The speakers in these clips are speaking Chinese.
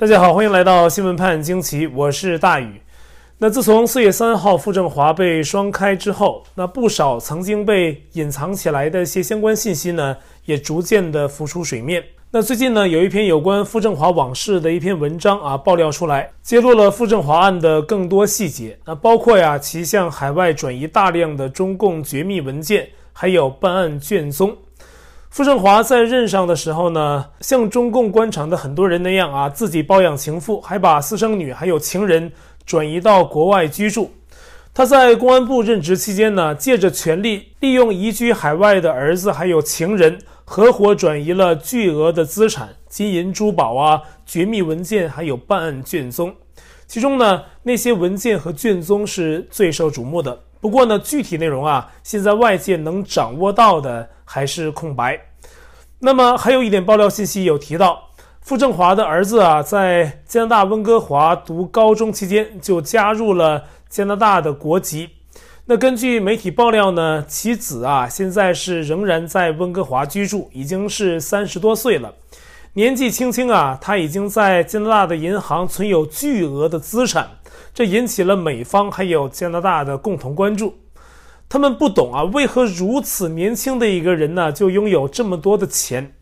大家好，欢迎来到新闻判惊奇，我是大宇。那自从四月三号傅政华被双开之后，那不少曾经被隐藏起来的一些相关信息呢，也逐渐的浮出水面。那最近呢，有一篇有关傅政华往事的一篇文章啊，爆料出来，揭露了傅政华案的更多细节。那包括呀，其向海外转移大量的中共绝密文件，还有办案卷宗。傅政华在任上的时候呢，像中共官场的很多人那样啊，自己包养情妇，还把私生女还有情人转移到国外居住。他在公安部任职期间呢，借着权力，利用移居海外的儿子还有情人，合伙转移了巨额的资产、金银珠宝啊、绝密文件还有办案卷宗。其中呢，那些文件和卷宗是最受瞩目的。不过呢，具体内容啊，现在外界能掌握到的还是空白。那么还有一点爆料信息有提到，傅政华的儿子啊，在加拿大温哥华读高中期间就加入了加拿大的国籍。那根据媒体爆料呢，其子啊现在是仍然在温哥华居住，已经是三十多岁了，年纪轻轻啊，他已经在加拿大的银行存有巨额的资产。这引起了美方还有加拿大的共同关注，他们不懂啊，为何如此年轻的一个人呢，就拥有这么多的钱？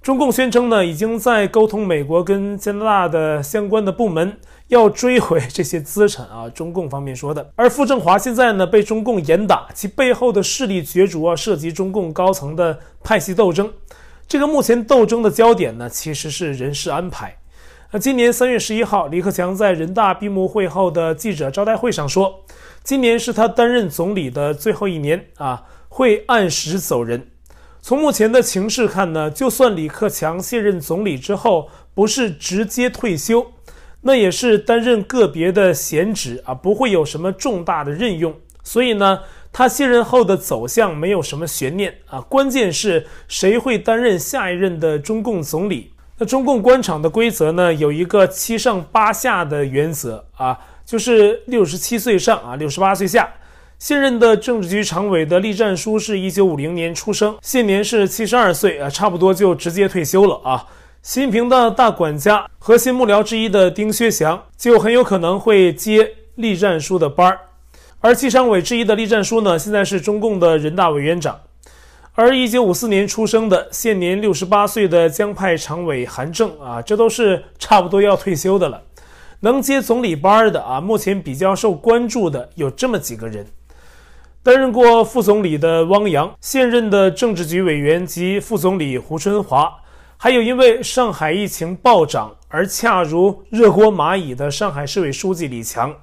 中共宣称呢，已经在沟通美国跟加拿大的相关的部门，要追回这些资产啊。中共方面说的，而傅政华现在呢，被中共严打，其背后的势力角逐啊，涉及中共高层的派系斗争。这个目前斗争的焦点呢，其实是人事安排。那今年三月十一号，李克强在人大闭幕会后的记者招待会上说，今年是他担任总理的最后一年啊，会按时走人。从目前的情势看呢，就算李克强卸任总理之后不是直接退休，那也是担任个别的闲职啊，不会有什么重大的任用。所以呢，他卸任后的走向没有什么悬念啊，关键是谁会担任下一任的中共总理。那中共官场的规则呢，有一个七上八下的原则啊，就是六十七岁上啊，六十八岁下。现任的政治局常委的栗战书是一九五零年出生，现年是七十二岁啊，差不多就直接退休了啊。习近平的大管家、核心幕僚之一的丁薛祥就很有可能会接栗战书的班儿，而七常委之一的栗战书呢，现在是中共的人大委员长。而一九五四年出生的、现年六十八岁的江派常委韩正啊，这都是差不多要退休的了。能接总理班的啊，目前比较受关注的有这么几个人：担任过副总理的汪洋，现任的政治局委员及副总理胡春华，还有因为上海疫情暴涨而恰如热锅蚂蚁的上海市委书记李强，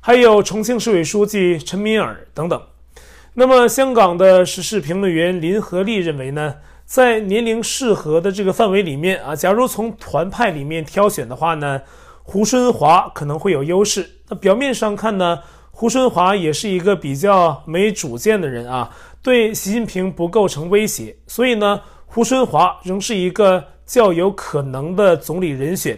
还有重庆市委书记陈敏尔等等。那么，香港的时事评论员林和利认为呢，在年龄适合的这个范围里面啊，假如从团派里面挑选的话呢，胡春华可能会有优势。那表面上看呢，胡春华也是一个比较没主见的人啊，对习近平不构成威胁，所以呢，胡春华仍是一个较有可能的总理人选。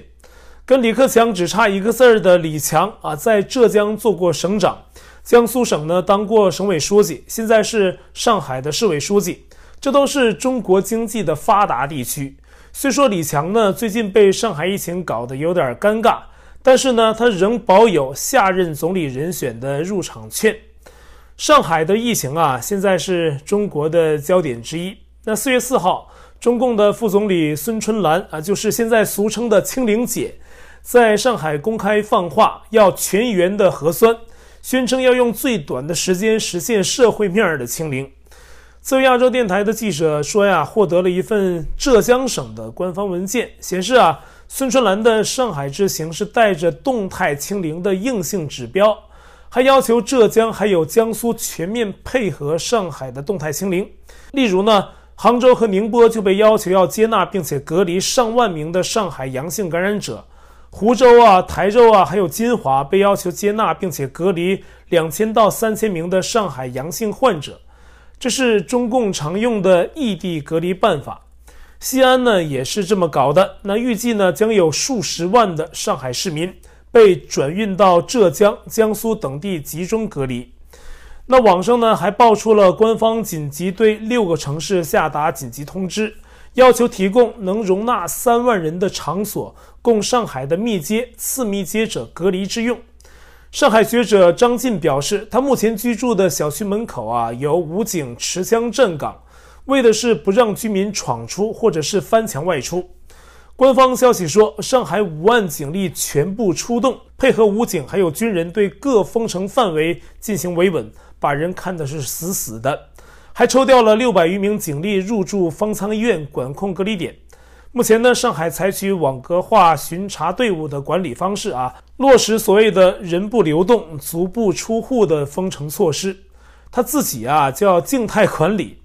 跟李克强只差一个字儿的李强啊，在浙江做过省长。江苏省呢，当过省委书记，现在是上海的市委书记，这都是中国经济的发达地区。虽说李强呢，最近被上海疫情搞得有点尴尬，但是呢，他仍保有下任总理人选的入场券。上海的疫情啊，现在是中国的焦点之一。那四月四号，中共的副总理孙春兰啊，就是现在俗称的“清零姐”，在上海公开放话，要全员的核酸。宣称要用最短的时间实现社会面的清零。自由亚洲电台的记者说呀，获得了一份浙江省的官方文件，显示啊，孙春兰的上海之行是带着动态清零的硬性指标，还要求浙江还有江苏全面配合上海的动态清零。例如呢，杭州和宁波就被要求要接纳并且隔离上万名的上海阳性感染者。湖州啊、台州啊，还有金华被要求接纳并且隔离两千到三千名的上海阳性患者，这是中共常用的异地隔离办法。西安呢也是这么搞的。那预计呢将有数十万的上海市民被转运到浙江、江苏等地集中隔离。那网上呢还爆出了官方紧急对六个城市下达紧急通知，要求提供能容纳三万人的场所，供上海的密接、次密接者隔离之用。上海学者张进表示，他目前居住的小区门口啊，有武警持枪站岗，为的是不让居民闯出或者是翻墙外出。官方消息说，上海五万警力全部出动，配合武警还有军人对各封城范围进行维稳，把人看的是死死的，还抽调了六百余名警力入驻方舱医院管控隔离点。目前呢，上海采取网格化巡查队伍的管理方式啊，落实所谓的人不流动、足不出户的封城措施。他自己啊叫静态管理。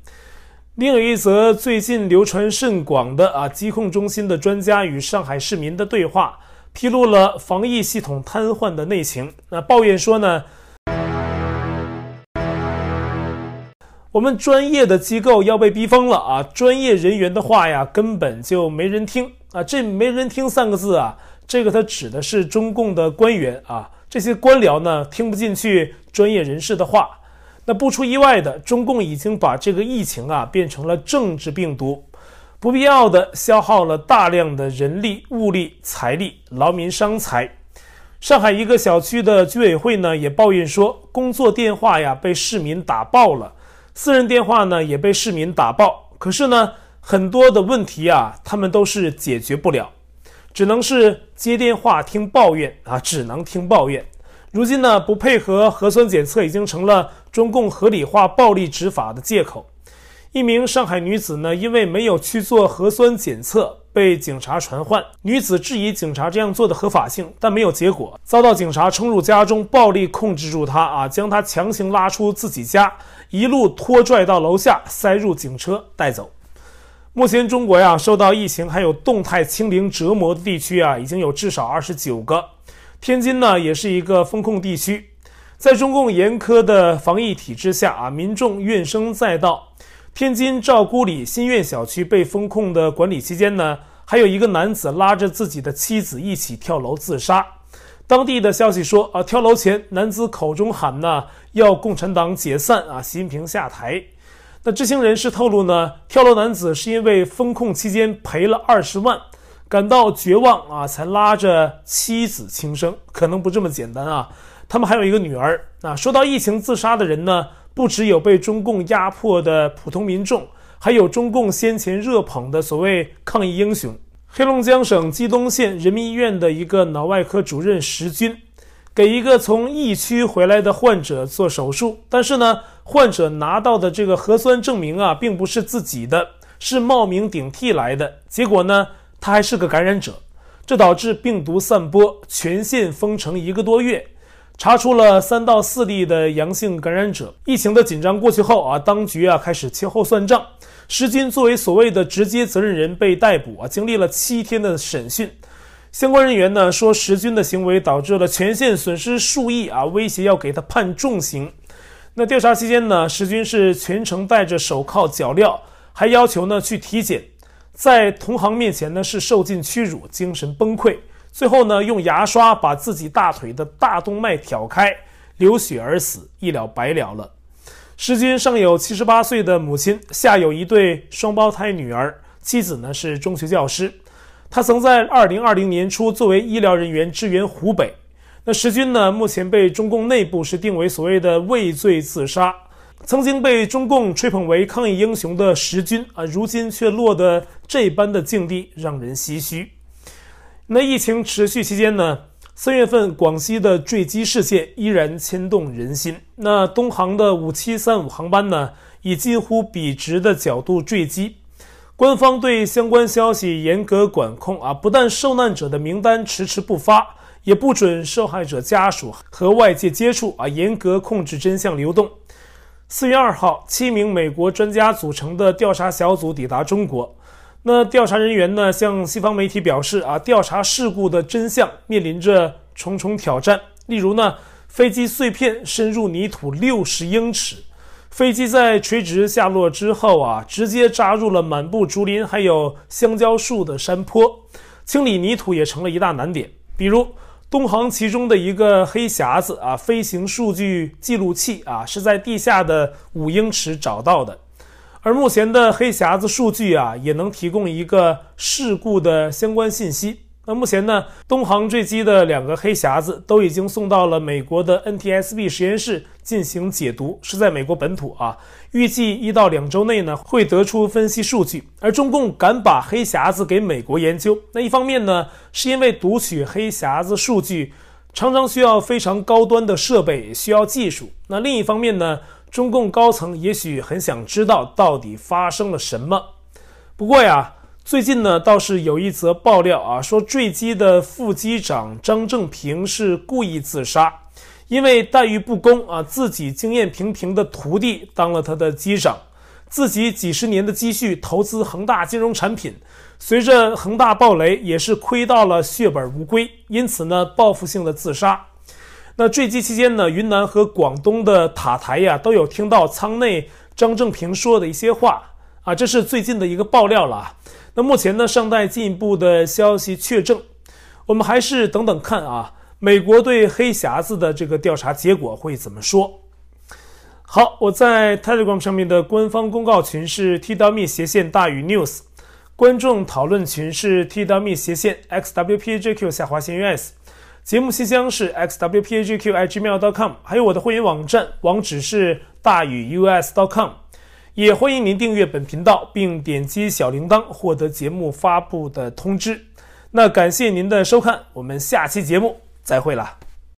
另有一则最近流传甚广的啊，疾控中心的专家与上海市民的对话，披露了防疫系统瘫痪的内情。那抱怨说呢，我们专业的机构要被逼疯了啊！专业人员的话呀，根本就没人听啊！这“没人听”三个字啊，这个它指的是中共的官员啊，这些官僚呢听不进去专业人士的话。那不出意外的，中共已经把这个疫情啊变成了政治病毒，不必要的消耗了大量的人力、物力、财力，劳民伤财。上海一个小区的居委会呢也抱怨说，工作电话呀被市民打爆了。私人电话呢也被市民打爆，可是呢很多的问题啊，他们都是解决不了，只能是接电话听抱怨啊，只能听抱怨。如今呢不配合核酸检测已经成了中共合理化暴力执法的借口。一名上海女子呢因为没有去做核酸检测被警察传唤，女子质疑警察这样做的合法性，但没有结果，遭到警察冲入家中暴力控制住她啊，将她强行拉出自己家。一路拖拽到楼下，塞入警车带走。目前中国呀，受到疫情还有动态清零折磨的地区啊，已经有至少二十九个。天津呢，也是一个封控地区。在中共严苛的防疫体制下啊，民众怨声载道。天津赵沽里新苑小区被封控的管理期间呢，还有一个男子拉着自己的妻子一起跳楼自杀。当地的消息说，啊，跳楼前男子口中喊呢，要共产党解散啊，习近平下台。那知情人士透露呢，跳楼男子是因为封控期间赔了二十万，感到绝望啊，才拉着妻子轻生。可能不这么简单啊，他们还有一个女儿啊。说到疫情自杀的人呢，不只有被中共压迫的普通民众，还有中共先前热捧的所谓抗疫英雄。黑龙江省鸡东县人民医院的一个脑外科主任石军，给一个从疫区回来的患者做手术，但是呢，患者拿到的这个核酸证明啊，并不是自己的，是冒名顶替来的。结果呢，他还是个感染者，这导致病毒散播，全县封城一个多月，查出了三到四例的阳性感染者。疫情的紧张过去后啊，当局啊开始秋后算账。石军作为所谓的直接责任人被逮捕啊，经历了七天的审讯。相关人员呢说，石军的行为导致了全县损失数亿啊，威胁要给他判重刑。那调查期间呢，石军是全程戴着手铐脚镣，还要求呢去体检，在同行面前呢是受尽屈辱，精神崩溃。最后呢用牙刷把自己大腿的大动脉挑开，流血而死，一了百了了。石军上有七十八岁的母亲，下有一对双胞胎女儿，妻子呢是中学教师。他曾在二零二零年初作为医疗人员支援湖北。那石军呢，目前被中共内部是定为所谓的畏罪自杀。曾经被中共吹捧为抗疫英雄的石军啊，如今却落得这般的境地，让人唏嘘。那疫情持续期间呢？三月份，广西的坠机事件依然牵动人心。那东航的五七三五航班呢，以近乎笔直的角度坠机，官方对相关消息严格管控啊，不但受难者的名单迟迟不发，也不准受害者家属和外界接触啊，严格控制真相流动。四月二号，七名美国专家组成的调查小组抵达中国。那调查人员呢，向西方媒体表示啊，调查事故的真相面临着重重挑战。例如呢，飞机碎片深入泥土六十英尺，飞机在垂直下落之后啊，直接扎入了满布竹林还有香蕉树的山坡，清理泥土也成了一大难点。比如东航其中的一个黑匣子啊，飞行数据记录器啊，是在地下的五英尺找到的。而目前的黑匣子数据啊，也能提供一个事故的相关信息。那目前呢，东航坠机的两个黑匣子都已经送到了美国的 NTSB 实验室进行解读，是在美国本土啊。预计一到两周内呢，会得出分析数据。而中共敢把黑匣子给美国研究，那一方面呢，是因为读取黑匣子数据常常需要非常高端的设备，需要技术。那另一方面呢，中共高层也许很想知道到底发生了什么。不过呀。最近呢，倒是有一则爆料啊，说坠机的副机长张正平是故意自杀，因为待遇不公啊，自己经验平平的徒弟当了他的机长，自己几十年的积蓄投资恒大金融产品，随着恒大暴雷也是亏到了血本无归，因此呢，报复性的自杀。那坠机期间呢，云南和广东的塔台呀，都有听到舱内张正平说的一些话啊，这是最近的一个爆料了。那目前呢，尚待进一步的消息确证，我们还是等等看啊。美国对黑匣子的这个调查结果会怎么说？好，我在 Telegram 上面的官方公告群是 t.me 斜线大于 news，观众讨论群是 t.me 斜线 xwpjq 下划线 us，节目信箱是 xwpjq@gmail.com，还有我的会员网站网址是大宇 us.com。也欢迎您订阅本频道，并点击小铃铛获得节目发布的通知。那感谢您的收看，我们下期节目再会了。